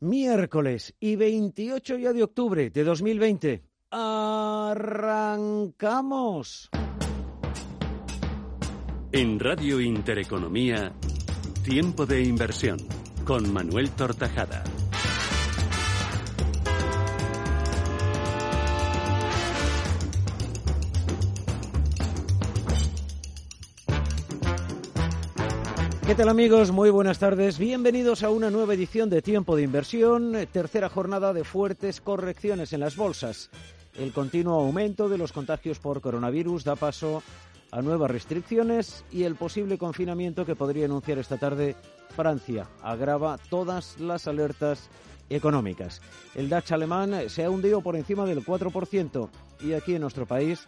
Miércoles y 28 ya de octubre de 2020. ¡Arrancamos! En Radio Intereconomía, Tiempo de Inversión, con Manuel Tortajada. ¿Qué tal amigos? Muy buenas tardes. Bienvenidos a una nueva edición de Tiempo de Inversión, tercera jornada de fuertes correcciones en las bolsas. El continuo aumento de los contagios por coronavirus da paso a nuevas restricciones y el posible confinamiento que podría anunciar esta tarde Francia agrava todas las alertas económicas. El DAX alemán se ha hundido por encima del 4% y aquí en nuestro país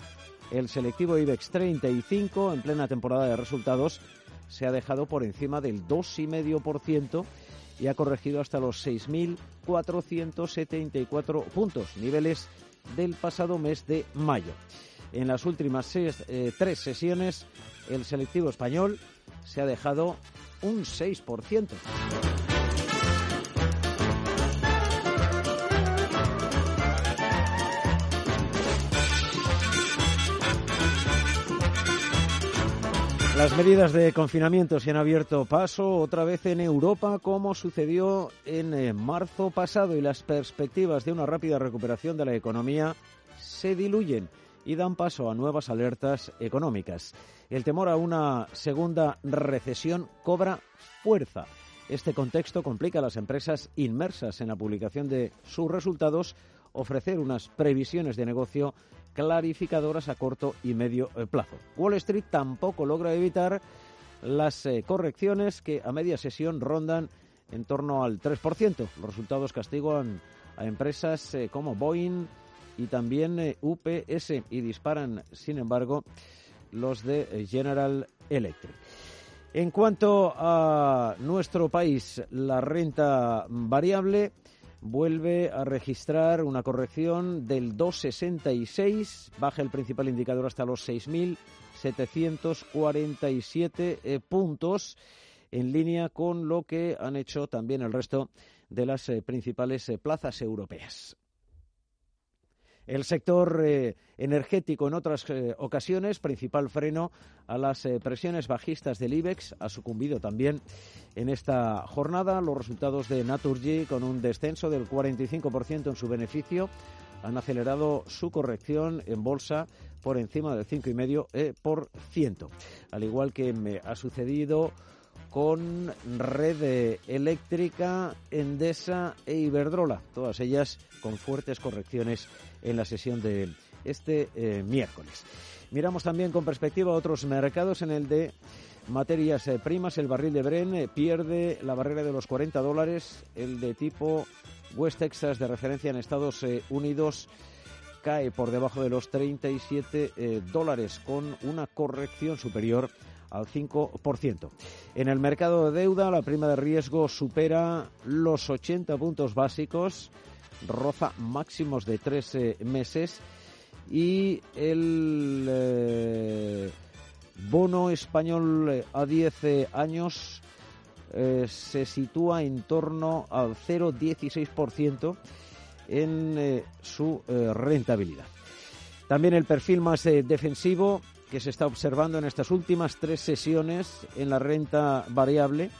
el selectivo IBEX 35 en plena temporada de resultados se ha dejado por encima del 2,5% y ha corregido hasta los 6.474 puntos, niveles del pasado mes de mayo. En las últimas eh, tres sesiones, el selectivo español se ha dejado un 6%. Las medidas de confinamiento se han abierto paso otra vez en Europa, como sucedió en eh, marzo pasado, y las perspectivas de una rápida recuperación de la economía se diluyen y dan paso a nuevas alertas económicas. El temor a una segunda recesión cobra fuerza. Este contexto complica a las empresas inmersas en la publicación de sus resultados ofrecer unas previsiones de negocio clarificadoras a corto y medio eh, plazo. Wall Street tampoco logra evitar las eh, correcciones que a media sesión rondan en torno al 3%. Los resultados castigan a empresas eh, como Boeing y también UPS y disparan, sin embargo, los de General Electric. En cuanto a nuestro país, la renta variable vuelve a registrar una corrección del 2,66, baja el principal indicador hasta los 6.747 eh, puntos, en línea con lo que han hecho también el resto de las eh, principales eh, plazas europeas. El sector eh, energético en otras eh, ocasiones, principal freno a las eh, presiones bajistas del IBEX, ha sucumbido también en esta jornada. Los resultados de Naturgy, con un descenso del 45% en su beneficio, han acelerado su corrección en bolsa por encima del 5,5%. Al igual que me ha sucedido con Red Eléctrica, Endesa e Iberdrola, todas ellas con fuertes correcciones en la sesión de este eh, miércoles. Miramos también con perspectiva a otros mercados en el de materias eh, primas. El barril de Bren eh, pierde la barrera de los 40 dólares. El de tipo West Texas de referencia en Estados Unidos cae por debajo de los 37 dólares con una corrección superior al 5%. En el mercado de deuda, la prima de riesgo supera los 80 puntos básicos, roza máximos de 13 meses y el eh, bono español eh, a 10 eh, años se sitúa en torno al 0,16% en su rentabilidad. También el perfil más defensivo que se está observando en estas últimas tres sesiones en la renta variable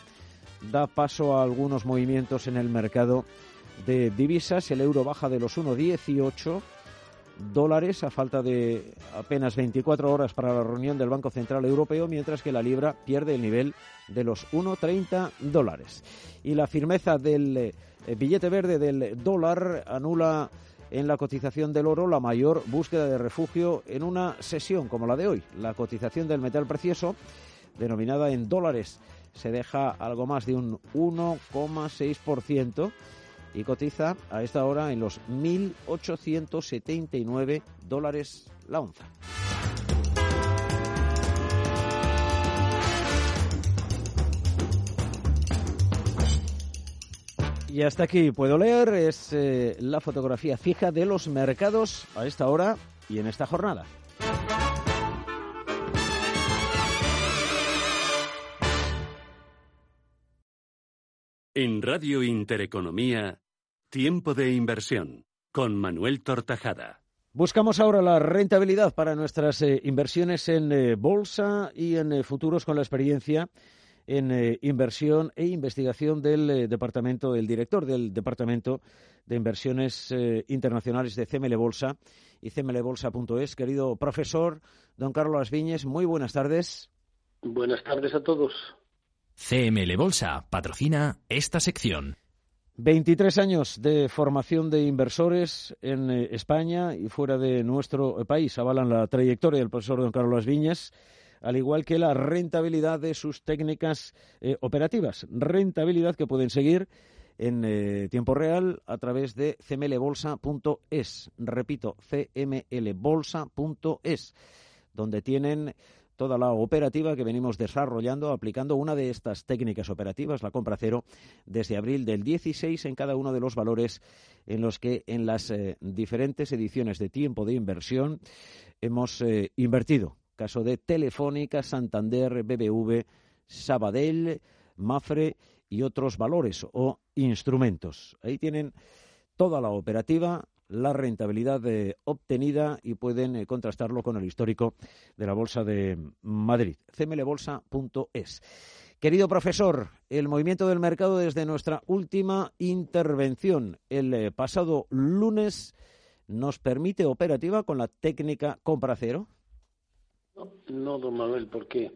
da paso a algunos movimientos en el mercado de divisas. El euro baja de los 1,18 dólares a falta de apenas 24 horas para la reunión del Banco Central Europeo, mientras que la libra pierde el nivel de los 1,30 dólares. Y la firmeza del eh, billete verde del dólar anula en la cotización del oro la mayor búsqueda de refugio en una sesión como la de hoy. La cotización del metal precioso, denominada en dólares, se deja algo más de un 1,6% y cotiza a esta hora en los 1.879 dólares la onza. Y hasta aquí puedo leer, es eh, la fotografía fija de los mercados a esta hora y en esta jornada. En Radio Intereconomía, Tiempo de Inversión, con Manuel Tortajada. Buscamos ahora la rentabilidad para nuestras eh, inversiones en eh, bolsa y en futuros con la experiencia en inversión e investigación del departamento, del director del departamento de inversiones internacionales de CML Bolsa y cmlbolsa.es. Querido profesor, don Carlos Viñes, muy buenas tardes. Buenas tardes a todos. CML Bolsa patrocina esta sección. 23 años de formación de inversores en eh, España y fuera de nuestro país avalan la trayectoria del profesor don Carlos Viñas, al igual que la rentabilidad de sus técnicas eh, operativas. Rentabilidad que pueden seguir en eh, tiempo real a través de cmlbolsa.es. Repito, cmlbolsa.es, donde tienen toda la operativa que venimos desarrollando aplicando una de estas técnicas operativas, la compra cero, desde abril del 16 en cada uno de los valores en los que en las eh, diferentes ediciones de tiempo de inversión hemos invertido. Caso de Telefónica, Santander, BBV, Sabadell, Mafre y otros valores o instrumentos. Ahí tienen toda la operativa la rentabilidad eh, obtenida y pueden eh, contrastarlo con el histórico de la Bolsa de Madrid. cmlbolsa.es. Querido profesor, el movimiento del mercado desde nuestra última intervención el eh, pasado lunes nos permite operativa con la técnica compra cero. No, don Manuel, porque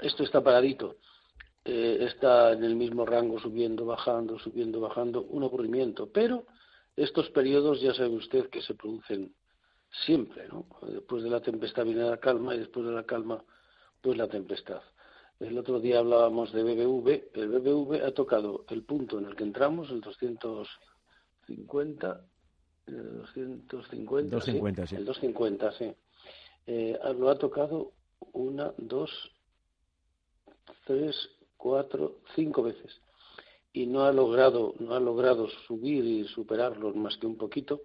esto está paradito. está en el mismo rango, subiendo, bajando, subiendo, bajando, un aburrimiento. Pero estos periodos ya sabe usted que se producen siempre, ¿no? Después de la tempestad viene la calma y después de la calma, pues la tempestad. El otro día hablábamos de BBV. El BBV ha tocado el punto en el que entramos, el 250, el 250, 250 sí, el 250, sí. Eh, lo ha tocado una, dos, tres, cuatro, cinco veces y no ha logrado no ha logrado subir y superarlos más que un poquito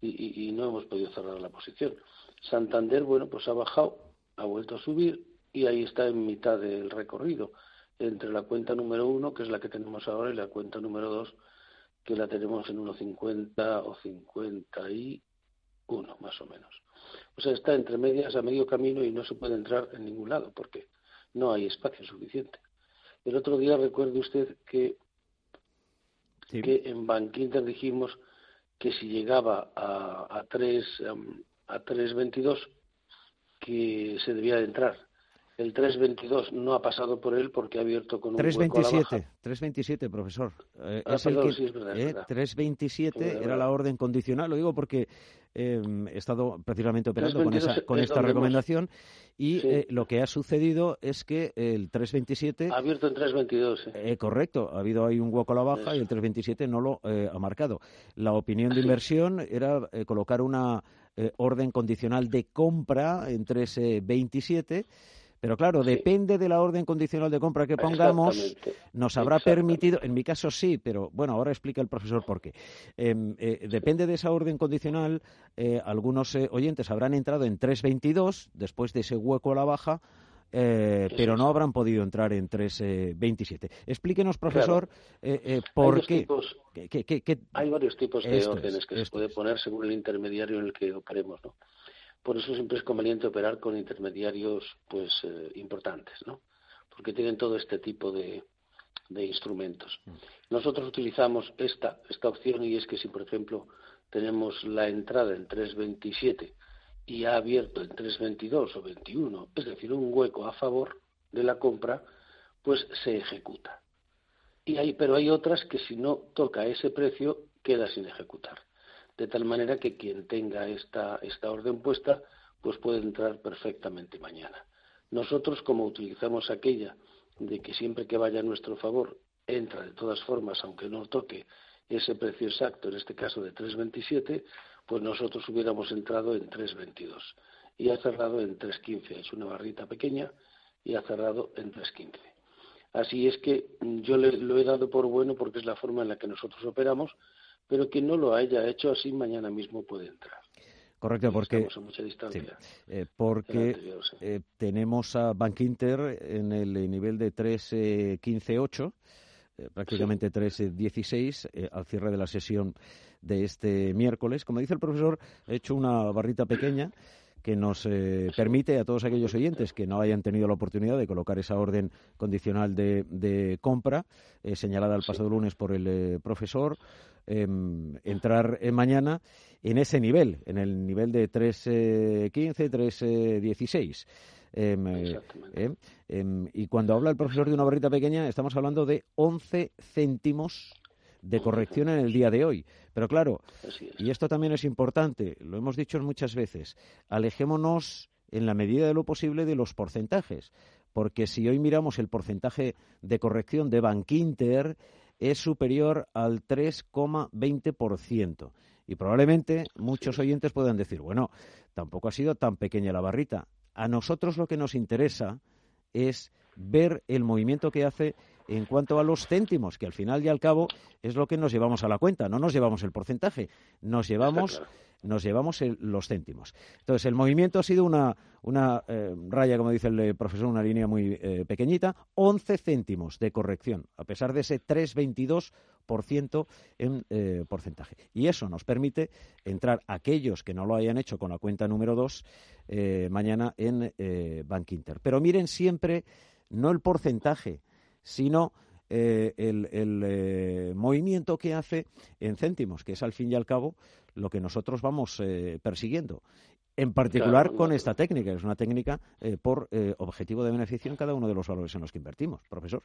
y, no hemos podido cerrar la posición. Santander, bueno, pues ha bajado, ha vuelto a subir y ahí está en mitad del recorrido entre la cuenta número uno, que es la que tenemos ahora, y la cuenta número dos, que la tenemos en 1,50 o 51, más o menos. O sea, está entre medias a medio camino y no se puede entrar en ningún lado porque no hay espacio suficiente. El otro día recuerde usted que que en Bankinter dijimos que si llegaba a, a 3 a 3.22 que se debía de entrar. El 3.22 no ha pasado por él porque ha abierto con un 3.27, 3.27, profesor. Eh, ah, es el que, sí, es verdad, 3.27 eh, era la orden condicional. Lo digo porque eh, he estado precisamente operando con, esa, con esta recomendación y eh, lo que ha sucedido es que el 3.27... Ha abierto en 3.22. Eh, correcto, ha habido ahí un hueco a la baja y el 3.27 no lo ha marcado. La opinión de inversión era colocar una orden condicional de compra en 3.27 pero claro, depende de la orden condicional de compra que pongamos, nos habrá permitido, en mi caso sí, pero bueno, ahora explica el profesor por qué. Em, eh, depende de esa orden condicional, eh, algunos eh, oyentes habrán entrado en 3.22 después de ese hueco a la baja. pero no habrán podido entrar en 3.27. Explíquenos, profesor, por qué. hay varios tipos de órdenes que se puede poner según el intermediario en el que operemos. ¿no? Por eso siempre es conveniente operar con intermediarios pues eh, importantes, ¿no? Porque tienen todo este tipo de, instrumentos. Mm. Nosotros utilizamos esta, esta opción y es que si, por ejemplo, tenemos la entrada en 3.27 y ha abierto en 3.22 o 21, es decir, un hueco a favor de la compra, pues se ejecuta. Y hay, pero hay otras que si no toca ese precio queda sin ejecutar de tal manera que quien tenga esta, esta orden puesta, pues puede entrar perfectamente mañana. Nosotros, como utilizamos aquella de que siempre que vaya a nuestro favor, entra de todas formas, aunque no toque ese precio exacto, en este caso de 3.27, pues nosotros hubiéramos entrado en 3.22 y ha cerrado en 3.15. Es una barrita pequeña y ha cerrado en 3.15. Así es que yo le, lo he dado por bueno porque es la forma en la que nosotros operamos pero que no lo haya hecho así mañana mismo puede entrar. Correcto, porque, eh, porque eh, tenemos a Bank Inter en el nivel de 3.15.8, prácticamente 3.16 al cierre de la sesión de este miércoles. Como dice el profesor, he hecho una barrita pequeña que nos eh, permite a todos aquellos oyentes que no hayan tenido la oportunidad de colocar esa orden condicional de, compra eh, señalada el pasado lunes por el eh, profesor, entrar mañana en ese nivel, en el nivel de 3.15, 3.16. Em, em, y cuando habla el profesor de una barrita pequeña, estamos hablando de 11 céntimos de corrección en el día de hoy. Pero claro, y esto también es importante, lo hemos dicho muchas veces, alejémonos en la medida de lo posible de los porcentajes, porque si hoy miramos el porcentaje de corrección de Bankinter es superior al 3,20%. Y probablemente muchos oyentes puedan decir, bueno, tampoco ha sido tan pequeña la barrita. A nosotros lo que nos interesa es ver el movimiento que hace en cuanto a los céntimos, que al final y al cabo es lo que nos llevamos a la cuenta, no nos llevamos el porcentaje, nos llevamos nos llevamos los céntimos. Entonces, el movimiento ha sido una, una eh, raya, como dice el eh, profesor, una línea muy eh, pequeñita, 11 céntimos de corrección, a pesar de ese 3,22% en porcentaje. Y eso nos permite entrar aquellos que no lo hayan hecho con la cuenta número 2 mañana en Bank Inter. Pero miren siempre no el porcentaje, sino eh, el, eh, movimiento que hace en céntimos, que es al fin y al cabo lo que nosotros vamos eh, persiguiendo. En particular con esta técnica, que es una técnica por objetivo de beneficio en cada uno de los valores en los que invertimos, profesor.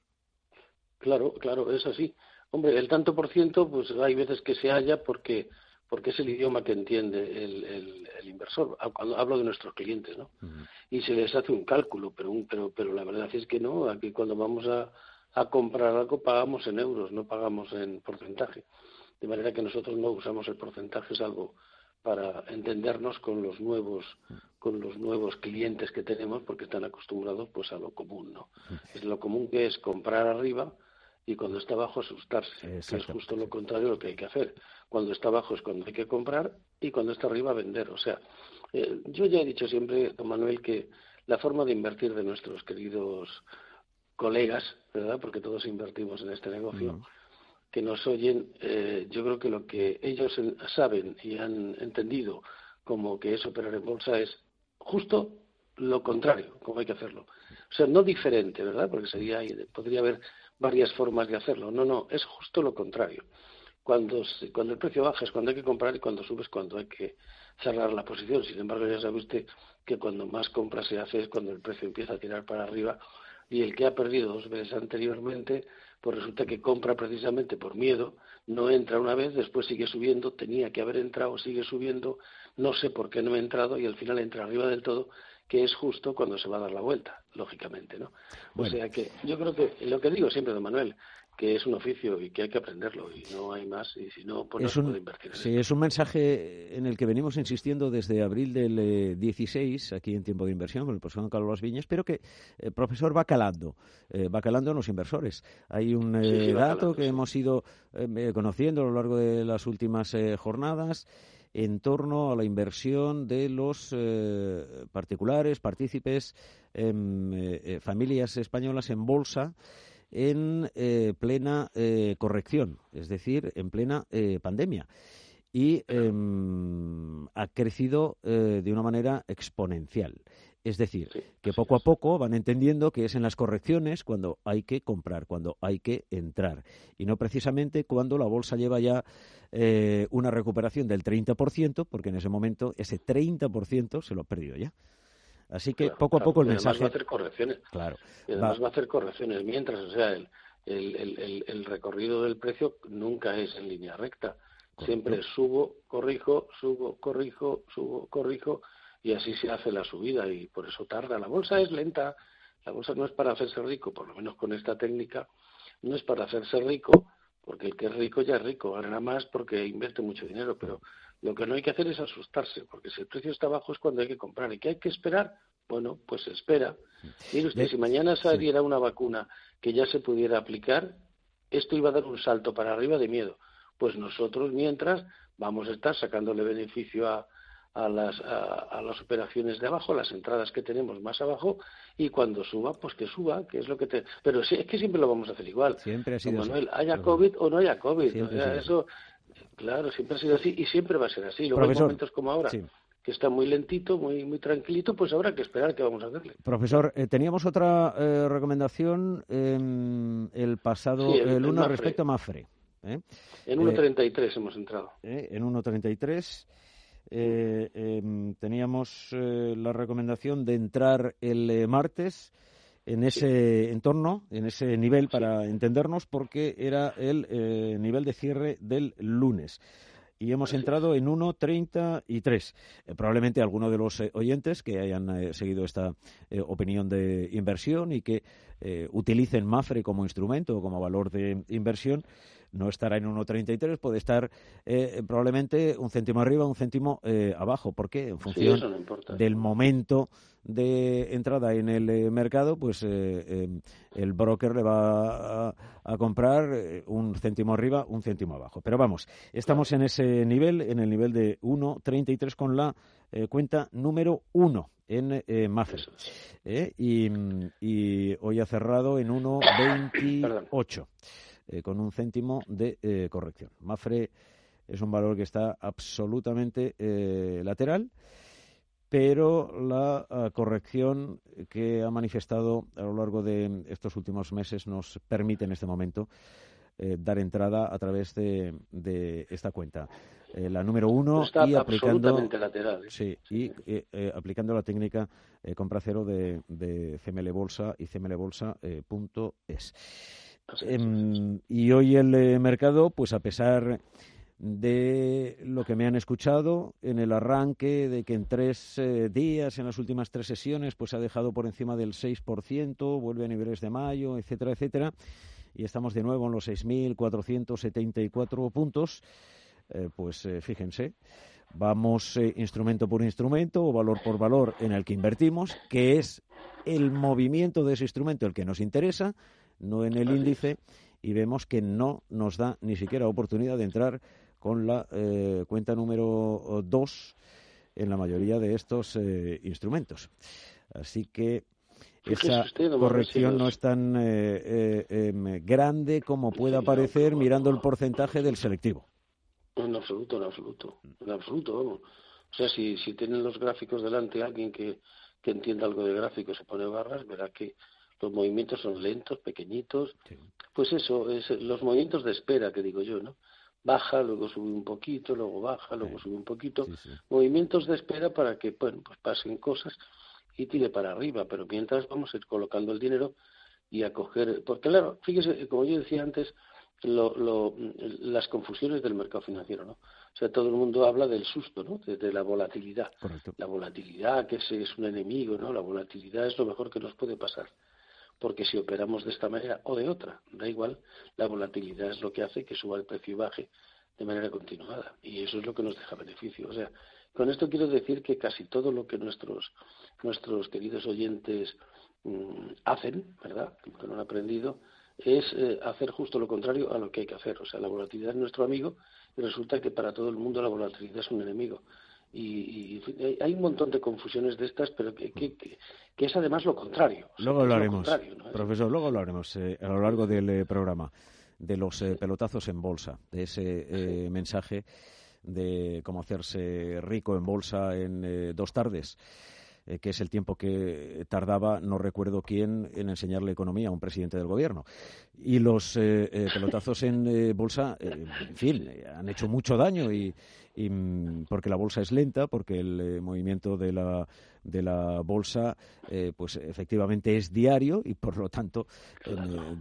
Claro, claro, es así. Hombre, el tanto por ciento, pues hay veces que se halla porque porque es el idioma que entiende el, el, inversor. Cuando hablo de nuestros clientes, ¿no? Y se les hace un cálculo, pero, pero, pero la verdad es que no. Aquí cuando vamos a, a comprar algo pagamos en euros, no pagamos en porcentaje. De manera que nosotros no usamos el porcentaje, es algo para entendernos con los nuevos con los nuevos clientes que tenemos porque están acostumbrados pues a lo común no es lo común que es comprar arriba y cuando está abajo asustarse, que es justo lo contrario de lo que hay que hacer. Cuando está abajo es cuando hay que comprar y cuando está arriba vender. O sea, eh, yo ya he dicho siempre, don Manuel, que la forma de invertir de nuestros queridos colegas, ¿verdad? Porque todos invertimos en este negocio, que nos oyen, eh, yo creo que lo que ellos saben y han entendido como que es operar en bolsa es justo lo contrario, como hay que hacerlo. O sea, no diferente, ¿verdad? Porque sería, podría haber varias formas de hacerlo. No, no, es justo lo contrario. Cuando, cuando el precio baja es cuando hay que comprar y cuando sube es cuando hay que cerrar la posición. Sin embargo, ya sabe usted que cuando más compra se hace es cuando el precio empieza a tirar para arriba y el que ha perdido dos veces anteriormente, pues resulta que compra precisamente por miedo, no entra una vez, después sigue subiendo, tenía que haber entrado, sigue subiendo, no sé por qué no he entrado y al final entra arriba del todo que es justo cuando se va a dar la vuelta, lógicamente, ¿no? O sea que yo creo que lo que digo siempre, don Manuel, que es un oficio y que hay que aprenderlo y no hay más y si no pues no se invertir sí es un mensaje en el que venimos insistiendo desde abril del 16 eh, aquí en tiempo de inversión con el profesor Carlos Viñas pero que el eh, profesor va calando eh, va calando en los inversores. Hay un dato que hemos ido conociendo a lo largo de las últimas jornadas en torno a la inversión de los eh, particulares, partícipes, em, eh, eh, familias españolas en bolsa en plena corrección, es decir, en plena pandemia. Y em, ha crecido de una manera exponencial. Es decir, que poco a poco van entendiendo que es en las correcciones cuando hay que comprar, cuando hay que entrar. Y no precisamente cuando la bolsa lleva ya eh, una recuperación del 30%, porque en ese momento ese 30% se lo ha perdido ya. Así que poco a poco el mensaje. va a hacer correcciones. Claro. además va. a hacer correcciones mientras, o sea, el, el, recorrido del precio nunca es en línea recta. Siempre subo, corrijo, subo, corrijo, subo, corrijo y así se hace la subida y por eso tarda. La bolsa es lenta, la bolsa no es para hacerse rico, por lo menos con esta técnica, no es para hacerse rico, porque el que es rico ya es rico, ganará más porque invierte mucho dinero, pero lo que no hay que hacer es asustarse, porque si el precio está bajo es cuando hay que comprar. ¿Y qué hay que esperar? Bueno, pues espera. Mire usted, si mañana saliera una vacuna que ya se pudiera aplicar, esto iba a dar un salto para arriba de miedo. Pues nosotros, mientras, vamos a estar sacándole beneficio a, a las, a, las operaciones de abajo, las entradas que tenemos más abajo, y cuando suba, pues que suba, que es lo que te... Pero sí, es que siempre lo vamos a hacer igual. Siempre ha sido Manuel, haya COVID o no haya COVID. eso, claro, siempre ha sido así y siempre va a ser así. Luego hay momentos como ahora. que está muy lentito, muy muy tranquilito, pues habrá que esperar qué vamos a hacerle. Profesor, eh, teníamos otra eh, recomendación el pasado el, lunes respecto a Mafre. ¿eh? En 1.33 hemos entrado. En 1.33 eh, em, teníamos eh, la recomendación de entrar el martes en ese entorno, en ese nivel para entendernos, porque era el nivel de cierre del lunes. Y hemos entrado en 1.33. probablemente alguno de los oyentes que hayan seguido esta opinión de inversión y que utilicen MAFRE como instrumento o como valor de inversión, no estará en 1,33, puede estar eh, probablemente un céntimo arriba, un céntimo eh, abajo. ¿Por qué? En función del momento de entrada en el eh, mercado, pues em, el broker le va a, comprar un céntimo arriba, un céntimo abajo. Pero vamos, estamos en ese nivel, en el nivel de 1,33 con la cuenta número 1 en eh, y, y, hoy ha cerrado en 1,28. Eh, con un céntimo de eh, corrección. Mafre es un valor que está absolutamente eh, lateral, pero la corrección que ha manifestado a lo largo de estos últimos meses nos permite en este momento dar entrada a través de, esta cuenta. la número uno y aplicando lateral, sí, y aplicando la técnica compra cero de, de CML Bolsa y cmlbolsa.es. Em, y hoy el eh, mercado, pues a pesar de lo que me han escuchado en el arranque, de que en tres eh, días, en las últimas tres sesiones, pues ha dejado por encima del 6%, vuelve a niveles de mayo, etcétera, etcétera, y estamos de nuevo en los 6.474 puntos, eh, pues fíjense, vamos instrumento por instrumento o valor por valor en el que invertimos, que es el movimiento de ese instrumento el que nos interesa, no en el índice, y vemos que no nos da ni siquiera oportunidad de entrar con la eh, cuenta número 2 en la mayoría de estos eh, instrumentos. Así que esa corrección no es tan eh, em, grande como pueda parecer mirando el porcentaje del selectivo. En absoluto, en absoluto, en absoluto, vamos. O sea, si, si tienen los gráficos delante alguien que, que entienda algo de gráficos se pone barras, verá que los movimientos son lentos, pequeñitos. Pues eso, es los movimientos de espera que digo yo, ¿no? Baja, luego sube un poquito, luego baja, luego sube un poquito. movimientos de espera para que, bueno, pues pasen cosas y tire para arriba, pero mientras vamos a ir colocando el dinero y a coger, porque claro, fíjese, como yo decía antes, lo, lo, las confusiones del mercado financiero, ¿no? O sea, todo el mundo habla del susto, ¿no? De, la volatilidad. La volatilidad, que es, es un enemigo, ¿no? La volatilidad es lo mejor que nos puede pasar porque si operamos de esta manera o de otra, da igual, la volatilidad es lo que hace que suba el precio y baje de manera continuada y eso es lo que nos deja beneficio. O sea, con esto quiero decir que casi todo lo que nuestros nuestros queridos oyentes mm, hacen, ¿verdad? Que no han aprendido, es eh, hacer justo lo contrario a lo que hay que hacer. O sea, la volatilidad es nuestro amigo y resulta que para todo el mundo la volatilidad es un enemigo y, hay un montón de confusiones de estas, pero que, es además lo contrario. Luego lo haremos, profesor, luego lo haremos eh, a lo largo del eh, programa de los eh, pelotazos en bolsa, de ese mensaje de cómo hacerse rico en bolsa en dos tardes. Eh, que es el tiempo que tardaba, no recuerdo quién, en enseñarle economía a un presidente del gobierno. Y los eh, eh, pelotazos en bolsa, en fin, han hecho mucho daño y, mm, porque la bolsa es lenta, porque el movimiento de la de la bolsa, pues efectivamente es diario y por lo tanto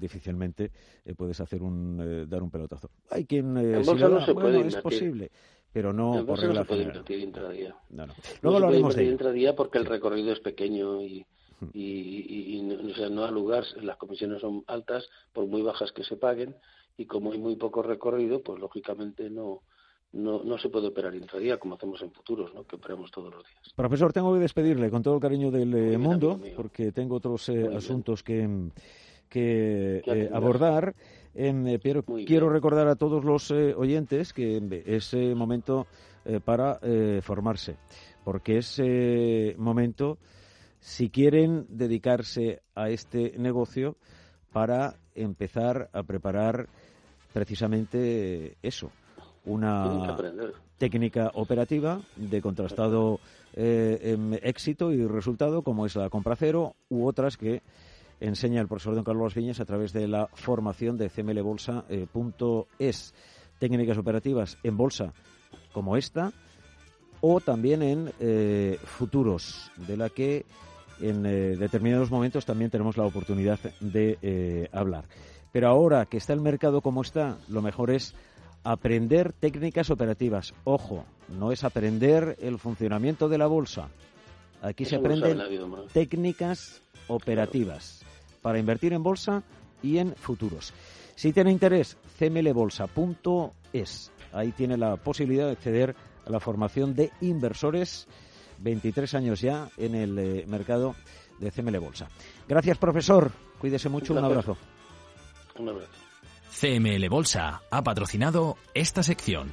difícilmente puedes hacer un dar un pelotazo. Hay quien bueno, es posible pero no por regla no se puede invertir intradía. No, no. Luego lo haremos de intradía porque el recorrido es pequeño y, y, y, o sea, no lugar, las comisiones son altas, por muy bajas que se paguen, y como hay muy poco recorrido, pues lógicamente no, no, no se puede operar intradía como hacemos en futuros, ¿no? que operamos todos los días. Profesor, tengo que despedirle con todo el cariño del eh, mundo, porque tengo otros eh, asuntos que, que eh, abordar. Eh, Piero, quiero recordar a todos los eh, oyentes que es momento para formarse, porque es momento, si quieren dedicarse a este negocio, para empezar a preparar precisamente eso, una técnica operativa de contrastado eh, éxito y resultado, como es la compra cero, u otras que enseña el profesor don Carlos Viñas a través de la formación de cmlbolsa.es. Eh, Técnicas operativas en bolsa como esta, o también en eh, futuros, de la que en determinados momentos también tenemos la oportunidad de hablar. Pero ahora que está el mercado como está, lo mejor es aprender técnicas operativas. Ojo, no es aprender el funcionamiento de la bolsa. Aquí se aprenden técnicas operativas para invertir en bolsa y en futuros. Si tiene interés, cmlbolsa.es. Ahí tiene la posibilidad de acceder a la formación de inversores, 23 años ya en el eh, mercado de CML Bolsa. Gracias, profesor. Cuídese mucho. Un abrazo. Un abrazo. CML Bolsa ha patrocinado esta sección.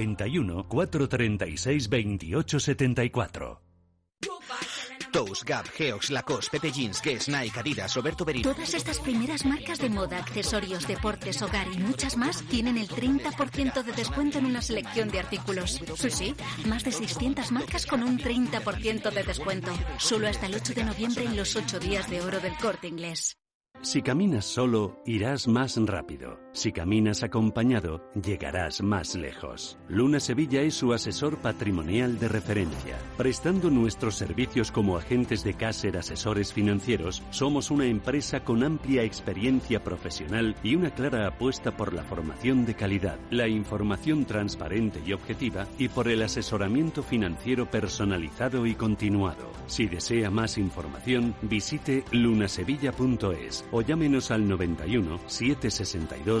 91 436 28 74. Toast, Gap, Geox, Lacoste, Pepe Jeans, Guess, Nike, Adidas, Roberto Berito. Todas estas primeras marcas de moda, accesorios, deportes, hogar y muchas más tienen el 30% de descuento en una selección de artículos. Sí, sí, más de 600 marcas con un 30% de descuento. Solo hasta el 8 de noviembre en los 8 días de oro del corte inglés. Si caminas solo, irás más rápido. Si caminas acompañado, llegarás más lejos. Luna Sevilla es su asesor patrimonial de referencia. Prestando nuestros servicios como agentes de Caser Asesores Financieros, somos una empresa con amplia experiencia profesional y una clara apuesta por la formación de calidad, la información transparente y objetiva y por el asesoramiento financiero personalizado y continuado. Si desea más información, visite lunasevilla.es o llámenos al 91 762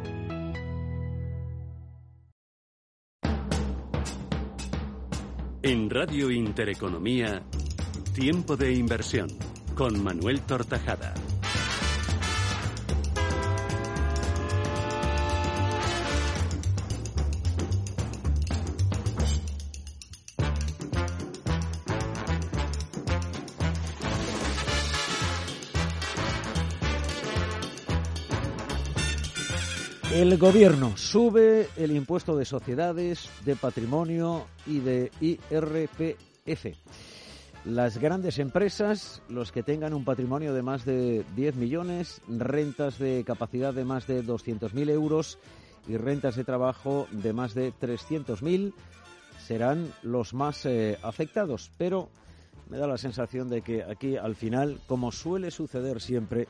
En Radio Intereconomía, Tiempo de Inversión, con Manuel Tortajada. El gobierno sube el impuesto de sociedades, de patrimonio y de IRPF. Las grandes empresas, los que tengan un patrimonio de más de 10 millones, rentas de capacidad de más de 200.000 euros y rentas de trabajo de más de 300.000, serán los más eh, afectados. Pero me da la sensación de que aquí, al final, como suele suceder siempre,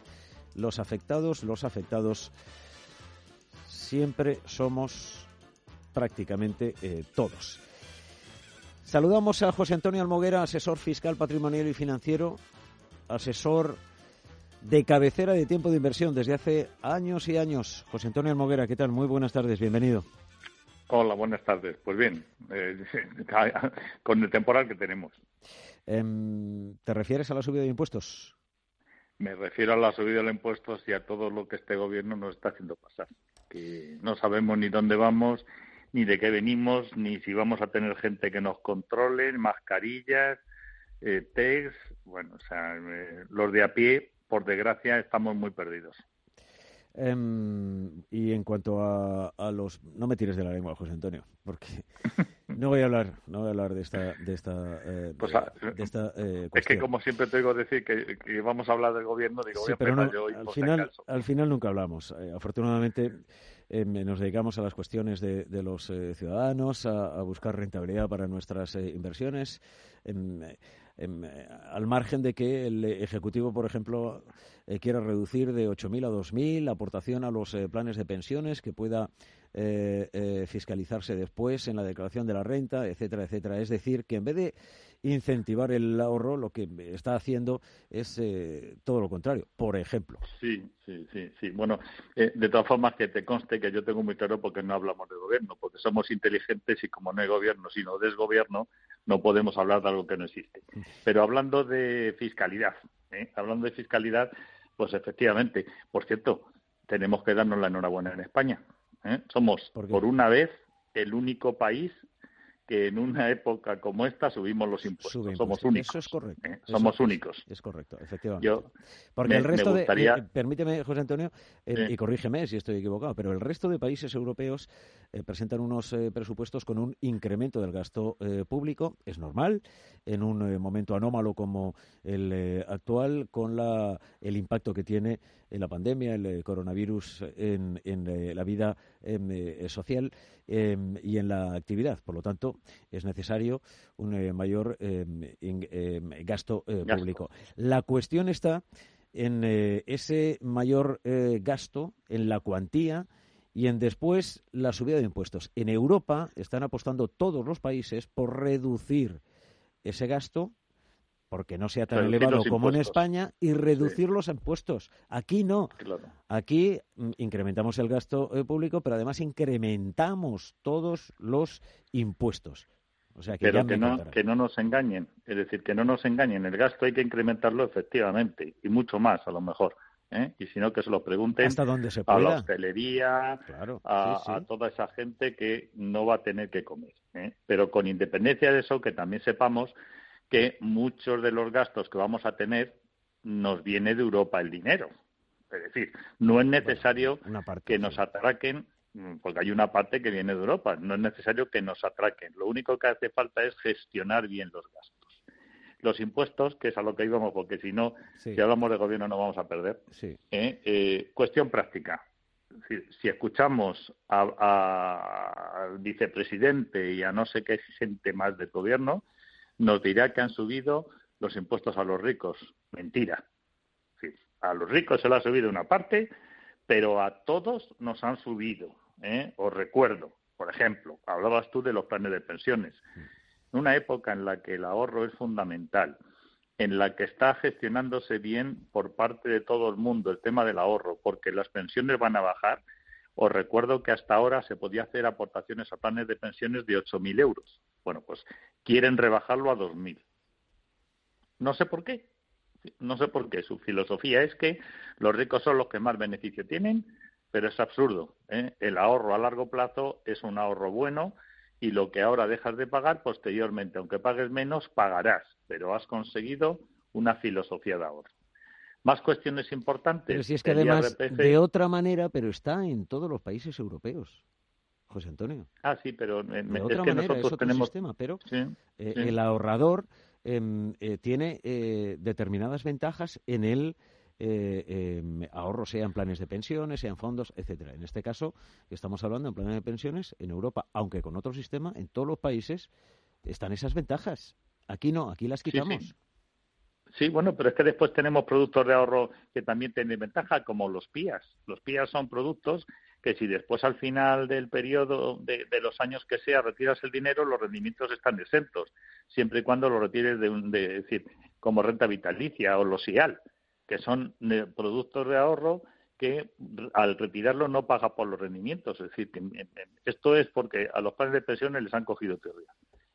los afectados, los afectados siempre somos prácticamente eh, todos. Saludamos a José Antonio Almoguera, asesor fiscal, patrimonial y financiero, asesor de cabecera de tiempo de inversión desde hace años y años. José Antonio Almoguera, ¿qué tal? Muy buenas tardes, bienvenido. Hola, buenas tardes. Pues bien, eh, con el temporal que tenemos. Em, ¿Te refieres a la subida de impuestos? Me refiero a la subida de impuestos y a todo lo que este gobierno nos está haciendo pasar. Que no sabemos ni dónde vamos, ni de qué venimos, ni si vamos a tener gente que nos controle, mascarillas, eh, bueno, o sea, eh, los de a pie, por desgracia, estamos muy perdidos. Em, y en cuanto a, los... No me tires de la lengua, José Antonio, porque no voy a hablar, no voy a hablar de esta... De esta, eh, pues, eh, es que como siempre te digo decir que, vamos a hablar del gobierno, digo, voy a pero yo al, final, al final nunca hablamos. Eh, afortunadamente em, nos dedicamos a las cuestiones de, los ciudadanos, a, buscar rentabilidad para nuestras inversiones. Em, eh, al margen de que el Ejecutivo, por ejemplo, eh, quiera reducir de 8.000 a 2.000 la aportación a los eh, planes de pensiones, que pueda fiscalizarse después en la declaración de la renta, etcétera, etcétera. Es decir, que en vez de incentivar el ahorro, lo que está haciendo es eh, todo lo contrario, por ejemplo. Sí, sí, sí, sí. Bueno, eh, de todas formas que te conste que yo tengo muy claro porque no hablamos de gobierno, porque somos inteligentes y como no hay gobierno, sino desgobierno, no podemos hablar de algo que no existe. Pero hablando de fiscalidad, ¿eh? hablando de fiscalidad, pues efectivamente, por cierto, tenemos que darnos la enhorabuena en España. Somos, por una vez, el único país que en una época como esta subimos los impuestos. Somos únicos. Eso es correcto. ¿eh? Somos únicos. Es correcto, efectivamente. Porque el resto de. Eh, permíteme, José Antonio, eh, y corrígeme si estoy equivocado, pero el resto de países europeos presentan unos presupuestos con un incremento del gasto público. Es normal, en un momento anómalo como el actual, con la, el impacto que tiene la pandemia, el coronavirus en, en la vida em, social em, y en la actividad. Por lo tanto, es necesario un eh, mayor eh, eh, gasto, público. La cuestión está en ese mayor gasto, en la cuantía y en después la subida de impuestos. En Europa están apostando todos los países por reducir ese gasto porque no sea tan elevado como en España y reducir los impuestos. Aquí no. Aquí mm, incrementamos el gasto público, pero además incrementamos todos los impuestos. O sea, que pero que no, que no nos engañen, es decir, que no nos engañen. El gasto hay que incrementarlo efectivamente y mucho más a lo mejor. ¿eh? Y si no, que se lo pregunten a la hostelería, a, toda esa gente que no va a tener que comer. ¿eh? Pero con independencia de eso, que también sepamos que muchos de los gastos que vamos a tener nos viene de Europa el dinero. Es decir, no es necesario que nos atraquen, mm, porque hay una parte que viene de Europa, no es necesario que nos atraquen. Lo único que hace falta es gestionar bien los gastos. Los impuestos, que es a lo que íbamos, porque si no, si hablamos de gobierno no vamos a perder. ¿eh? Eh, cuestión práctica. Si, escuchamos al vicepresidente y a no sé qué gente más del gobierno, nos dirá que han subido los impuestos a los ricos. Mentira. a los ricos se lo ha subido una parte, pero a todos nos han subido. ¿eh? Os recuerdo, por ejemplo, hablabas tú de los planes de pensiones. En una época en la que el ahorro es fundamental, en la que está gestionándose bien por parte de todo el mundo el tema del ahorro, porque las pensiones van a bajar, os recuerdo que hasta ahora se podía hacer aportaciones a planes de pensiones de 8.000 euros. Bueno, pues quieren rebajarlo a 2.000. No sé por qué. No sé por qué. Su filosofía es que los ricos son los que más beneficio tienen, pero es absurdo. ¿eh? El ahorro a largo plazo es un ahorro bueno y lo que ahora dejas de pagar, posteriormente, aunque pagues menos, pagarás, pero has conseguido una filosofía de ahorro. Más cuestiones importantes. Pero si es que además, de otra manera, pero está en todos los países europeos. José Antonio. Ah, sí, pero de otra manera, es otro sistema, pero eh, el ahorrador em, eh, tiene eh, determinadas ventajas en el em, ahorro, sea en planes de pensiones, sea en fondos, etcétera. En este caso, estamos hablando en planes de pensiones en Europa, aunque con otro sistema, en todos los países están esas ventajas. Aquí no, aquí las quitamos. Sí, bueno, pero es que después tenemos productos de ahorro que también tienen ventaja, como los PIAs. Los PIAs son productos que si después al final del periodo de, los años que sea retiras el dinero, los rendimientos están exentos, siempre y cuando lo retires de, un, de decir, como renta vitalicia o los IAL, que son productos de ahorro que al retirarlo no paga por los rendimientos. Es decir, esto es porque a los planes de pensiones les han cogido teoría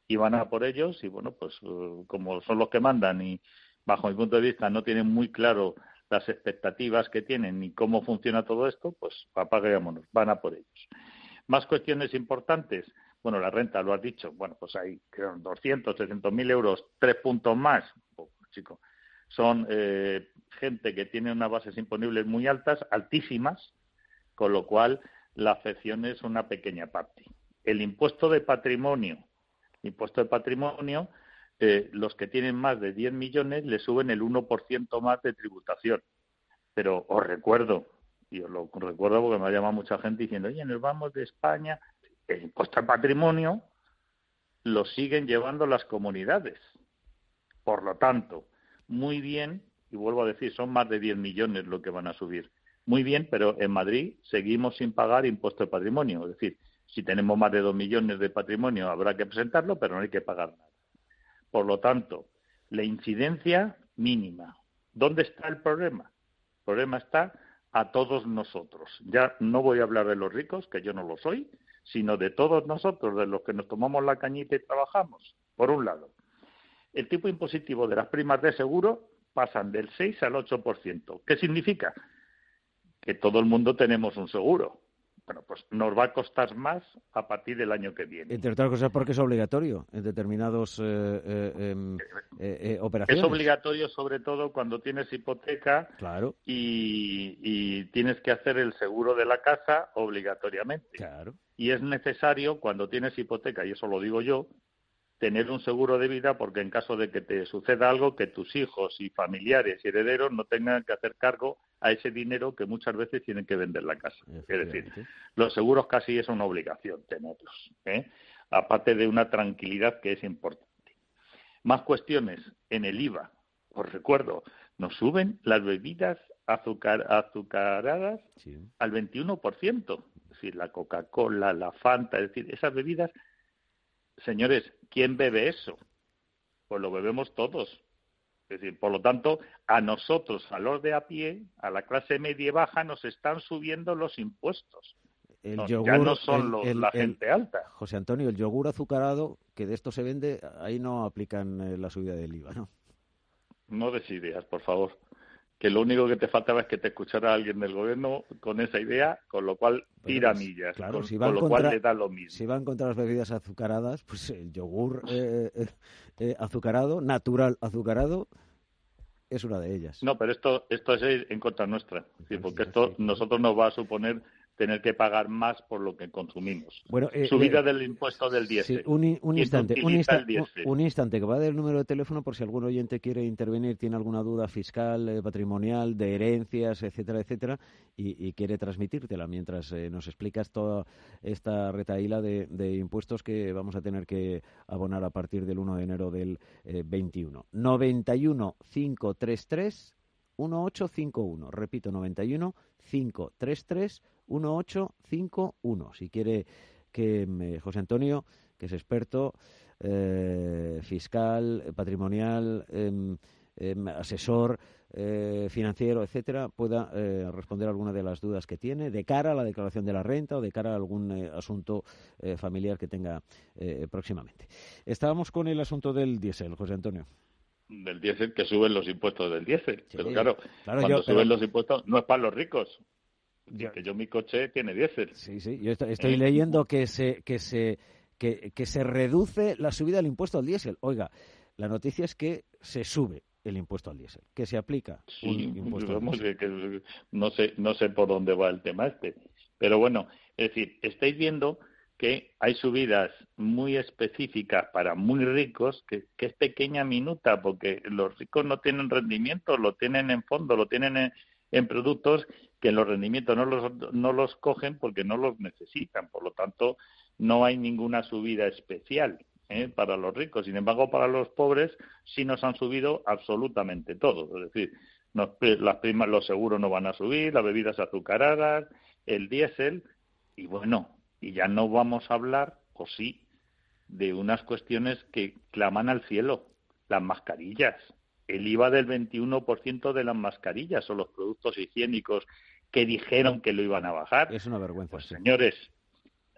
y van a por ellos y bueno, pues eh, como son los que mandan y bajo mi punto de vista no tienen muy claro las expectativas que tienen y cómo funciona todo esto, pues apaguémonos, van a por ellos. Más cuestiones importantes. Bueno, la renta, lo has dicho. Bueno, pues hay 200, 300 mil euros, tres puntos más. chico, son eh, gente que tiene unas bases imponibles muy altas, altísimas, con lo cual la afección es una pequeña parte. El impuesto de patrimonio, impuesto de patrimonio, eh, los que tienen más de 10 millones le suben el 1% más de tributación. Pero os recuerdo, y os lo recuerdo porque me ha llamado mucha gente diciendo, oye, nos vamos de España, el impuesto de patrimonio lo siguen llevando las comunidades. Por lo tanto, muy bien, y vuelvo a decir, son más de 10 millones lo que van a subir. Muy bien, pero en Madrid seguimos sin pagar impuesto de patrimonio. Es decir, si tenemos más de 2 millones de patrimonio habrá que presentarlo, pero no hay que pagar nada. Por lo tanto, la incidencia mínima. ¿Dónde está el problema? El problema está a todos nosotros. Ya no voy a hablar de los ricos, que yo no lo soy, sino de todos nosotros, de los que nos tomamos la cañita y trabajamos, por un lado. El tipo impositivo de las primas de seguro pasan del 6 al 8%. ¿Qué significa? Que todo el mundo tenemos un seguro. Bueno, pues nos va a costar más a partir del año que viene. Entre otras cosas porque es obligatorio en determinados eh, eh, em, eh, operaciones. Es obligatorio sobre todo cuando tienes hipoteca claro. y, y, tienes que hacer el seguro de la casa obligatoriamente. Claro. Y es necesario cuando tienes hipoteca, y eso lo digo yo, tener un seguro de vida porque en caso de que te suceda algo, que tus hijos y familiares y herederos no tengan que hacer cargo a ese dinero que muchas veces tienen que vender la casa. Es decir, los seguros casi es una obligación tenerlos, ¿eh? aparte de una tranquilidad que es importante. Más cuestiones en el IVA. Os recuerdo, nos suben las bebidas azúcar, azucaradas al 21%. Es decir, la Coca-Cola, la Fanta, es decir, esas bebidas señores, ¿quién bebe eso? Pues lo bebemos todos. Es decir, por lo tanto, a nosotros, a los de a pie, a la clase media y baja, nos están subiendo los impuestos. ya no son la gente alta. José Antonio, el yogur azucarado, que de esto se vende, ahí no aplican eh, la subida del IVA, ¿no? No des ideas, por favor que lo único que te faltaba es que te escuchara alguien del gobierno con esa idea, con lo cual tira millas, con, lo cual le da lo mismo. Si va contra las bebidas azucaradas, pues el yogur eh, eh, eh, azucarado, natural azucarado, es una de ellas. No, pero esto, esto es en contra nuestra, porque esto nosotros nos va a suponer tener que pagar más por lo que consumimos. Bueno, eh, Subida del impuesto del diésel. un, instante, un, instante, que va a dar el número de teléfono por si algún oyente quiere intervenir, tiene alguna duda fiscal, eh, patrimonial, de herencias, etcétera, etcétera, y, quiere transmitírtela mientras eh, nos explicas toda esta retaíla de, de, impuestos que vamos a tener que abonar a partir del 1 de enero del 21. 91 533 1851. Repito, 91 533 1851. Si quiere que mm, José Antonio, que es experto eh, fiscal, patrimonial, em, em, asesor eh, financiero, etcétera, pueda eh, responder alguna de las dudas que tiene de cara a la declaración de la renta o de cara a algún asunto familiar que tenga próximamente. Estábamos con el asunto del diésel, José Antonio del diésel que suben los impuestos del diésel. pero claro, cuando suben los impuestos no es para los ricos, que yo mi coche tiene diésel. Sí, sí, yo estoy, ¿Eh? leyendo que se, que, se, que, que se reduce la subida del impuesto al diésel. Oiga, la noticia es que se sube el impuesto al diésel, que se aplica un impuesto Que, no sé no sé por dónde va el tema este, pero bueno, es decir, estáis viendo que hay subidas muy específicas para muy ricos, que, es pequeña minuta, porque los ricos no tienen rendimiento, lo tienen en fondo, lo tienen en, en productos que los rendimientos no los, no los cogen porque no los necesitan. Por lo tanto, no hay ninguna subida especial ¿eh? para los ricos. Sin embargo, para los pobres sí nos han subido absolutamente todo. Es decir, las primas, los seguros no van a subir, las bebidas azucaradas, el diésel, y bueno, y ya no vamos a hablar, o sí, de unas cuestiones que claman al cielo, las mascarillas el IVA del 21% de las mascarillas o los productos higiénicos que dijeron que lo iban a bajar. Es una vergüenza. Pues, señores,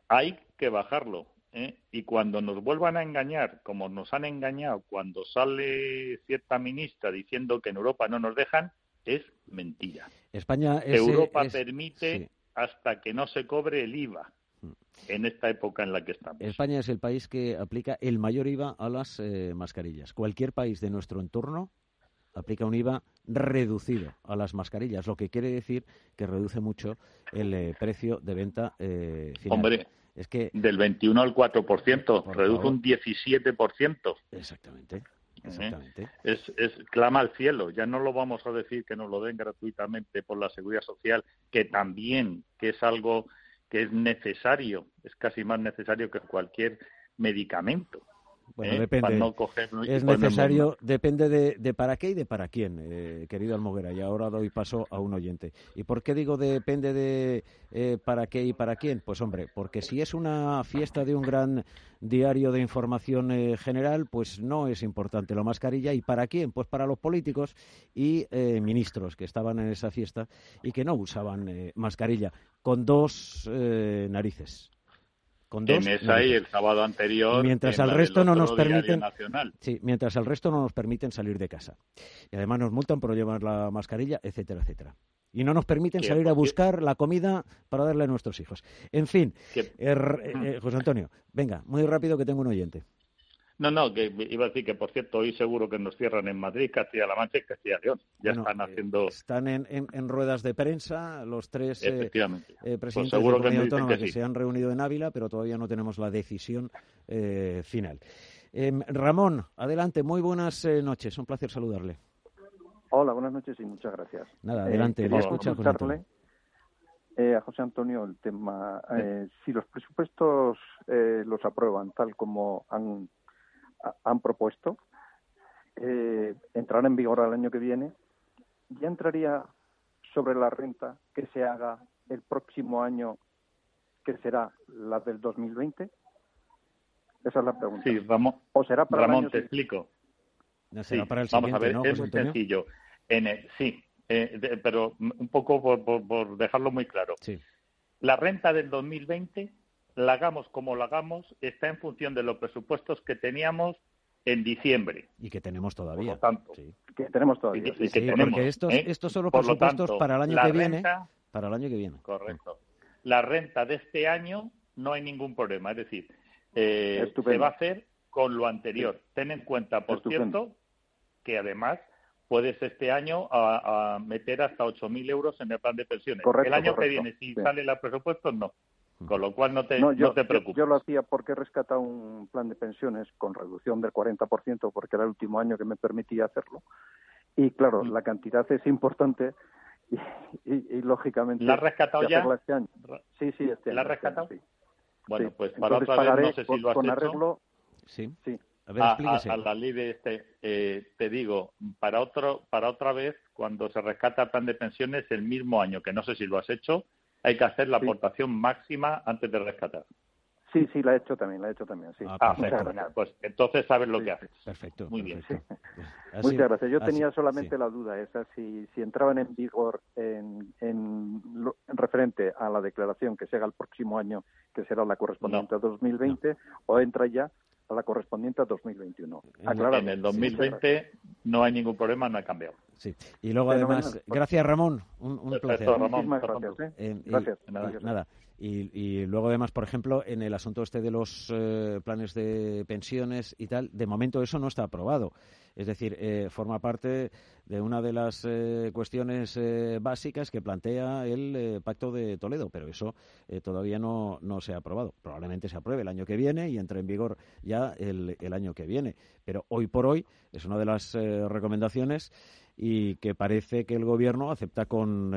hay que bajarlo. ¿eh? Y cuando nos vuelvan a engañar, como nos han engañado cuando sale cierta ministra diciendo que en Europa no nos dejan, es mentira. España Europa permite hasta que no se cobre el IVA. En esta época en la que estamos. España es el país que aplica el mayor IVA a las eh, mascarillas. Cualquier país de nuestro entorno aplica un IVA reducido a las mascarillas, lo que quiere decir que reduce mucho el eh, precio de venta eh, final. Hombre, es que del 21 al 4%, reduce un 17%. Exactamente. Exactamente. Es, es, clama al cielo. Ya no lo vamos a decir que nos lo den gratuitamente por la seguridad social, que también, que es algo que es necesario, es casi más necesario que cualquier medicamento. Bueno, ¿eh? depende. es necesario, depende de, para qué y de para quién, eh, querido Almoguera. Y ahora doy paso a un oyente. ¿Y por qué digo depende de eh, para qué y para quién? Pues hombre, porque si es una fiesta de un gran diario de información general, pues no es importante la mascarilla. ¿Y para quién? Pues para los políticos y ministros que estaban en esa fiesta y que no usaban mascarilla, con dos narices en esa y el sábado anterior. Mientras al resto no nos permiten. Sí, mientras al resto no nos permiten salir de casa. Y además nos multan por llevar la mascarilla, etcétera, etcétera. Y no nos permiten salir a buscar la comida para darle a nuestros hijos. En fin, eh, eh, José Antonio, venga, muy rápido que tengo un oyente. No, no, que iba a decir que, por cierto, hoy seguro que nos cierran en Madrid, Castilla-La Mancha y Castilla-León. Ya están haciendo... Eh, están en, ruedas de prensa los tres eh, Efectivamente. Eh, pues presidentes de la Autónoma que, se han reunido en Ávila, pero todavía no tenemos la decisión final. Em, Ramón, adelante, muy buenas noches, un placer saludarle. Hola, buenas noches y muchas gracias. Nada, adelante, le escucha José Antonio. a José Antonio el tema, si los presupuestos los aprueban tal como han han propuesto eh, entrar en vigor al año que viene, ya entraría sobre la renta que se haga el próximo año, que será la del 2020? Esa es la pregunta. Sí, Ramón, ¿O será para Ramón te explico. vamos a ver, es muy sencillo. En sí, eh, pero un poco por, por, dejarlo muy claro. Sí. La renta del 2020 la hagamos como la hagamos, está en función de los presupuestos que teníamos en diciembre. Y que tenemos todavía. Por tanto, que tenemos todavía. Y, que tenemos, porque estos, ¿eh? estos son los presupuestos para el año que viene. Para el año que viene. Correcto. La renta de este año no hay ningún problema. Es decir, eh, se va a hacer con lo anterior. Ten en cuenta, por cierto, que además puedes este año a, meter hasta 8.000 euros en el plan de pensiones. el año que viene, si sale el presupuesto, no. Con lo cual no te, no, te preocupes. Yo, lo hacía porque he rescatado un plan de pensiones con reducción del 40% porque era el último año que me permitía hacerlo. Y claro, mm. la cantidad es importante y, lógicamente... ¿La has rescatado ya? Este año. Sí, sí, este ¿La has este rescatado? Bueno, pues para otra vez, no sé si lo has con arreglo, Sí. sí. A, ver, a, a, la ley de este, eh, te digo, para otro, para otra vez, cuando se rescata el plan de pensiones el mismo año, que no sé si lo has hecho, hay que hacer la aportación máxima antes de rescatar. Sí, sí, la he hecho también, la he hecho también, sí. Ah, ah Pues entonces sabes lo que haces. Perfecto. Muy bien. Muchas gracias. Yo tenía solamente la duda esa, si, si entraban en vigor en, en, referente a la declaración que se haga el próximo año, que será la correspondiente a 2020, o entra ya a la correspondiente a 2021. En el 2020 no hay ningún problema, no ha cambiado. Sí. Y luego, además, gracias Ramón, un, un placer. Ramón, gracias. ¿eh? Eh, gracias. nada. Y, y, luego, además, por ejemplo, en el asunto este de los eh, planes de pensiones y tal, de momento eso no está aprobado. Es decir, eh, forma parte de una de las eh, cuestiones básicas que plantea el Pacto de Toledo, pero eso todavía no, no se ha aprobado. Probablemente se apruebe el año que viene y entre en vigor ya el, el año que viene. Pero hoy por hoy es una de las recomendaciones y que parece que el Gobierno acepta con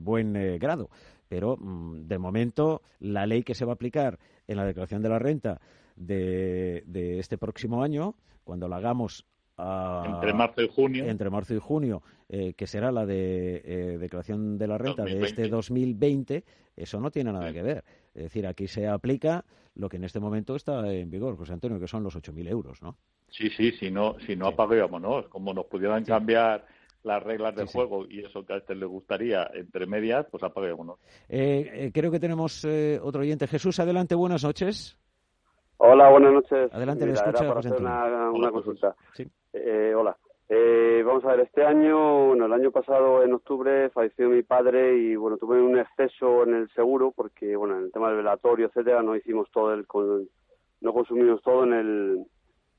buen grado pero mm, de momento la ley que se va a aplicar en la declaración de la renta de, este próximo año, cuando la hagamos entre marzo y junio, entre marzo y junio, eh, que será la de eh, declaración de la renta de este 2020, eso no tiene nada que ver. Es decir, aquí se aplica lo que en este momento está en vigor, José Antonio, que son los 8.000 euros, ¿no? Sí, sí, si no, si no apagámonos, como nos pudieran cambiar las reglas del juego y eso que a este le gustaría entre medias, pues apaguémonos. Eh, eh, creo que tenemos eh, otro oyente. Jesús, adelante, buenas noches. Hola, buenas noches. Adelante, le escucha, una, consulta. hola. vamos a ver, este año, bueno, el año pasado en octubre falleció mi padre y bueno, tuve un exceso en el seguro porque bueno, en el tema del velatorio, etcétera, no hicimos todo el, no consumimos todo en el,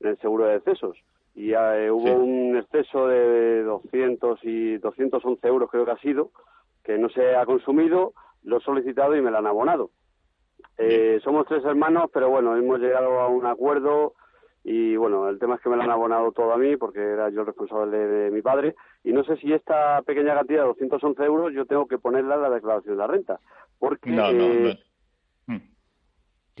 en el seguro de excesos y eh, hubo un exceso de 200 y 211 euros creo que ha sido, que no se ha consumido, lo he solicitado y me lo han abonado. Eh, somos tres hermanos, pero bueno, hemos llegado a un acuerdo y bueno, el tema es que me lo han abonado todo a mí porque era yo el responsable de, mi padre y no sé si esta pequeña cantidad de 211 euros yo tengo que ponerla en la declaración de la renta porque no, no, hmm.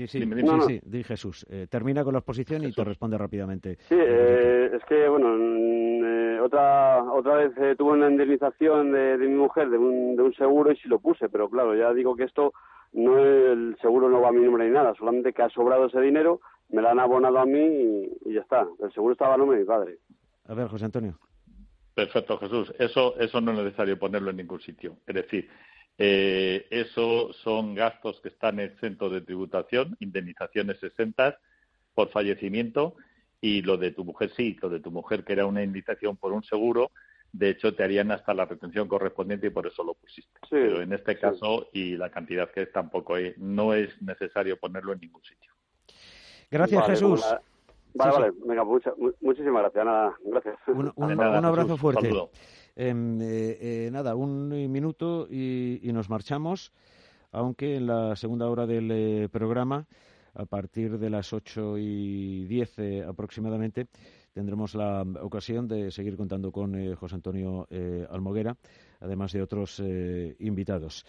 Sí, sí, sí, sí, di Jesús. Eh, termina con la exposición y te responde rápidamente. Sí, eh, es que, bueno, eh, otra otra vez tuve una indemnización de, mi mujer de un, de un seguro y sí lo puse, pero claro, ya digo que esto no el seguro no va a mi nombre ni nada, solamente que ha sobrado ese dinero, me lo han abonado a mí y, ya está. El seguro estaba a nombre de mi padre. A ver, José Antonio. Perfecto, Jesús. Eso, eso no es necesario ponerlo en ningún sitio. Es decir, eh, eso son gastos que están exentos de tributación, indemnizaciones exentas por fallecimiento y lo de tu mujer sí, lo de tu mujer que era una indemnización por un seguro, de hecho te harían hasta la retención correspondiente y por eso lo pusiste. Pero en este caso y la cantidad que es tampoco no es necesario ponerlo en ningún sitio. Gracias Jesús. Vale, vale, Venga, muchísimas gracias. Nada, gracias. Un, abrazo fuerte. Em, eh, eh, nada, un minuto y, nos marchamos, aunque en la segunda hora del eh, programa, a partir de las ocho y diez aproximadamente, tendremos la ocasión de seguir contando con José Antonio Almoguera, además de otros invitados.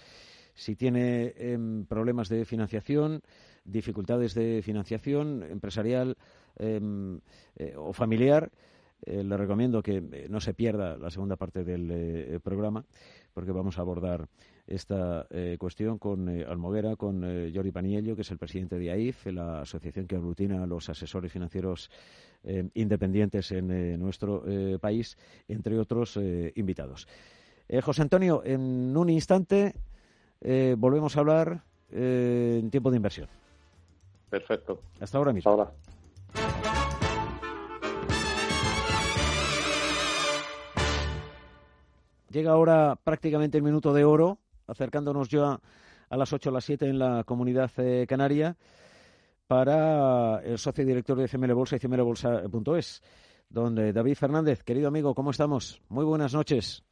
Si tiene em, problemas de financiación, dificultades de financiación empresarial em, o familiar, eh, le recomiendo que eh, no se pierda la segunda parte del eh, programa, porque vamos a abordar esta cuestión con Almoguera, con Jordi Paniello, que es el presidente de AIF, la asociación que aglutina a los asesores financieros independientes en nuestro país, entre otros invitados. José Antonio, en un instante volvemos a hablar en tiempo de inversión. Perfecto. Hasta ahora mismo. ahora. Llega ahora prácticamente el minuto de oro, acercándonos ya a las 8 o las 7 en la comunidad eh, canaria, para el socio director de CML Bolsa y cmlbolsa.es, donde David Fernández, querido amigo, ¿cómo estamos? Muy buenas noches.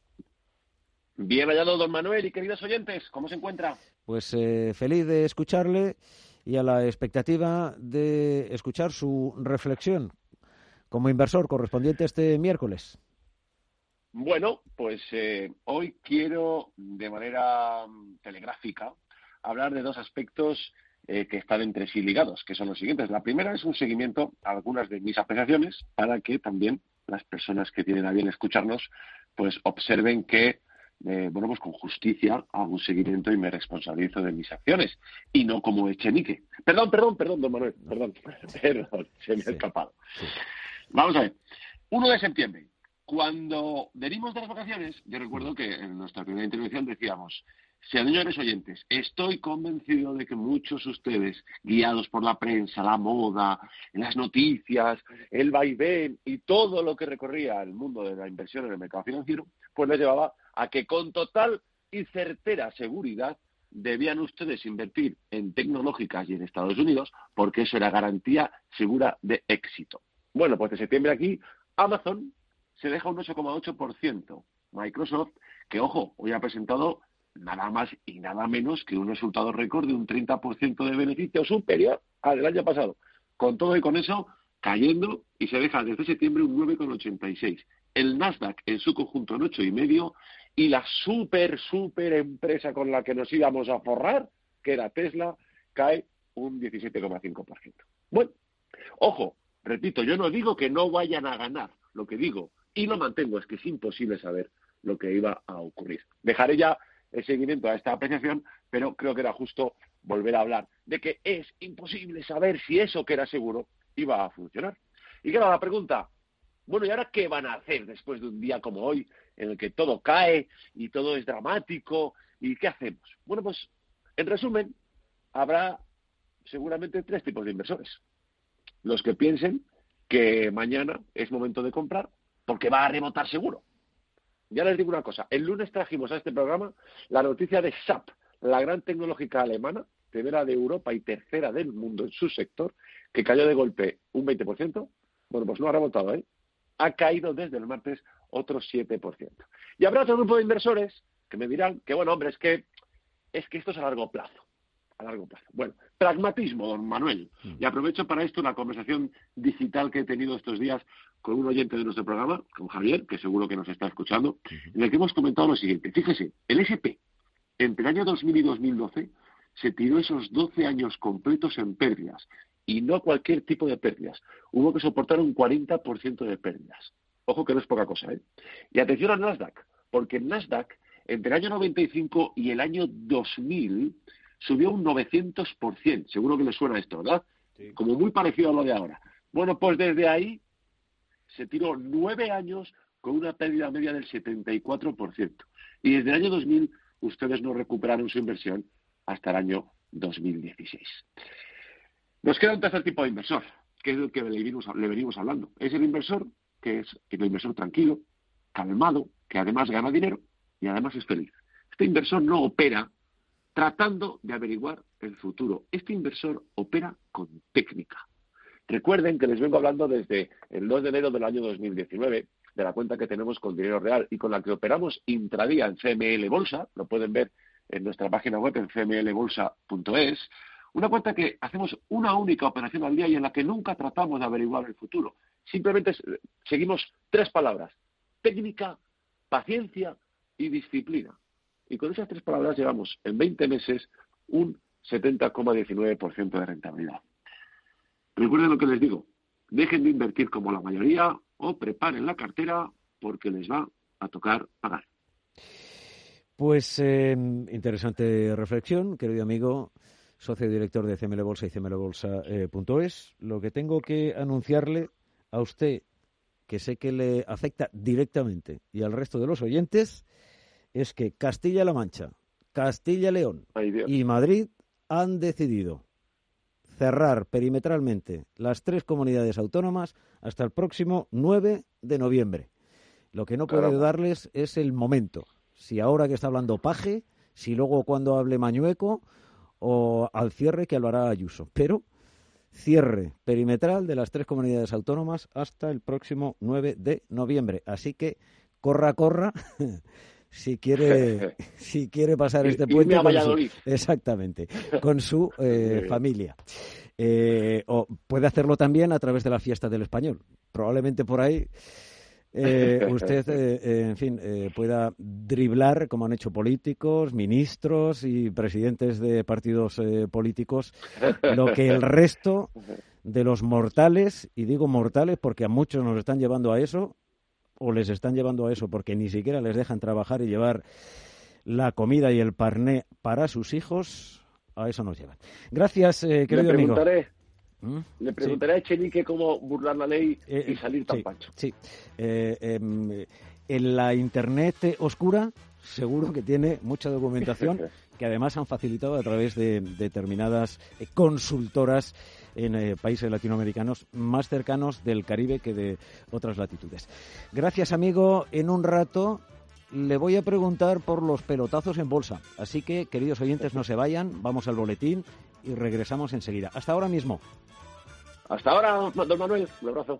Bien hallado, don Manuel y queridos oyentes, ¿cómo se encuentra? Pues eh, feliz de escucharle y a la expectativa de escuchar su reflexión como inversor correspondiente este miércoles. Bueno, pues eh, hoy quiero de manera mm, telegráfica hablar de dos aspectos eh, que están entre sí ligados, que son los siguientes. La primera es un seguimiento a algunas de mis apreciaciones para que también las personas que tienen a bien escucharnos pues observen que eh, bueno, pues con justicia hago un seguimiento y me responsabilizo de mis acciones y no como Echenique. Perdón, perdón, perdón, don Manuel, perdón, perdón, se me ha escapado. Vamos a ver. 1 de septiembre, cuando venimos de las vacaciones, yo recuerdo que en nuestra primera intervención decíamos, señores oyentes, estoy convencido de que muchos de ustedes, guiados por la prensa, la moda, las noticias, el vaivén y todo lo que recorría el mundo de la inversión en el mercado financiero, pues les llevaba a que con total y certera seguridad debían ustedes invertir en tecnológicas y en Estados Unidos porque eso era garantía segura de éxito. Bueno, pues de septiembre aquí, Amazon se deja un 8,8%. Microsoft, que ojo, hoy ha presentado nada más y nada menos que un resultado récord de un 30% de beneficio superior al del año pasado. Con todo y con eso, cayendo y se deja desde septiembre un 9,86. El Nasdaq en su conjunto en 8,5 y la super, super empresa con la que nos íbamos a forrar, que era Tesla, cae un 17,5%. Bueno, ojo, repito, yo no digo que no vayan a ganar, lo que digo y lo mantengo, es que es imposible saber lo que iba a ocurrir. Dejaré ya el seguimiento a esta apreciación, pero creo que era justo volver a hablar de que es imposible saber si eso que era seguro iba a funcionar. Y queda la pregunta, bueno, ¿y ahora qué van a hacer después de un día como hoy, en el que todo cae y todo es dramático? ¿Y qué hacemos? Bueno, pues en resumen, habrá seguramente tres tipos de inversores. Los que piensen que mañana es momento de comprar porque va a rebotar seguro. Ya les digo una cosa, el lunes trajimos a este programa la noticia de SAP, la gran tecnológica alemana, primera de Europa y tercera del mundo en su sector, que cayó de golpe un 20%. Bueno, pues no ha rebotado, ¿eh? Ha caído desde el martes otro 7%. Y habrá otro grupo de inversores que me dirán que, bueno, hombre, es que, es que esto es a largo plazo. A largo plazo. Bueno, pragmatismo, don Manuel. Mm. Y aprovecho para esto una conversación digital que he tenido estos días con un oyente de nuestro programa, con Javier, que seguro que nos está escuchando, en el que hemos comentado lo siguiente. Fíjese, el SP, entre el año 2000 y 2012, se tiró esos 12 años completos en pérdidas. Y no cualquier tipo de pérdidas. Hubo que soportar un 40% de pérdidas. Ojo que no es poca cosa, ¿eh? Y atención al Nasdaq, porque el Nasdaq, entre el año 95 y el año 2000, subió un 900%. Seguro que le suena esto, ¿verdad? Como muy parecido a lo de ahora. Bueno, pues desde ahí se tiró nueve años con una pérdida media del 74%. Y desde el año 2000 ustedes no recuperaron su inversión hasta el año 2016. Nos queda un tercer tipo de inversor, que es el que le venimos, hablando. Es el inversor que es el inversor tranquilo, calmado, que además gana dinero y además es feliz. Este inversor no opera tratando de averiguar el futuro. Este inversor opera con técnica. Recuerden que les vengo hablando desde el 2 de enero del año 2019 de la cuenta que tenemos con dinero real y con la que operamos intradía en CML Bolsa, lo pueden ver en nuestra página web en cmlbolsa.es, una cuenta que hacemos una única operación al día y en la que nunca tratamos de averiguar el futuro. Simplemente seguimos tres palabras, técnica, paciencia y disciplina. Y con esas tres palabras llevamos en 20 meses un 70,19% de rentabilidad. Recuerden lo que les digo, dejen de invertir como la mayoría o preparen la cartera porque les va a tocar pagar. Pues em, interesante reflexión, querido amigo, socio director de CML Bolsa y cmlbolsa.es. Lo que tengo que anunciarle a usted, que sé que le afecta directamente, y al resto de los oyentes, es que Castilla-La Mancha, Castilla-León y Madrid han decidido cerrar perimetralmente las tres comunidades autónomas hasta el próximo 9 de noviembre. Lo que no puedo darles es el momento. Si ahora que está hablando Paje, si luego cuando hable Mañueco o al cierre que lo hará Ayuso. Pero cierre perimetral de las tres comunidades autónomas hasta el próximo 9 de noviembre. Así que corra, corra. si quiere si quiere pasar este puente su, exactamente con su eh, familia. Eh, o puede hacerlo también a través de la fiesta del español. Probablemente por ahí eh, usted, en fin, pueda driblar, como han hecho políticos, ministros y presidentes de partidos políticos, lo que el resto de los mortales, y digo mortales porque a muchos nos están llevando a eso, o les están llevando a eso porque ni siquiera les dejan trabajar y llevar la comida y el parné para sus hijos, a eso nos llevan. Gracias, eh, querido le preguntaré, amigo. ¿Mm? Le preguntaré a Echenique cómo burlar la ley eh, y salir tan pancho. Sí. Eh, em, en la Internet oscura seguro que tiene mucha documentación que además han facilitado a través de determinadas consultoras en eh, países latinoamericanos más cercanos del Caribe que de otras latitudes. Gracias, amigo. En un rato le voy a preguntar por los pelotazos en bolsa. Así que, queridos oyentes, no se vayan, vamos al boletín y regresamos enseguida. Hasta ahora mismo. Hasta ahora, don Manuel. Un abrazo.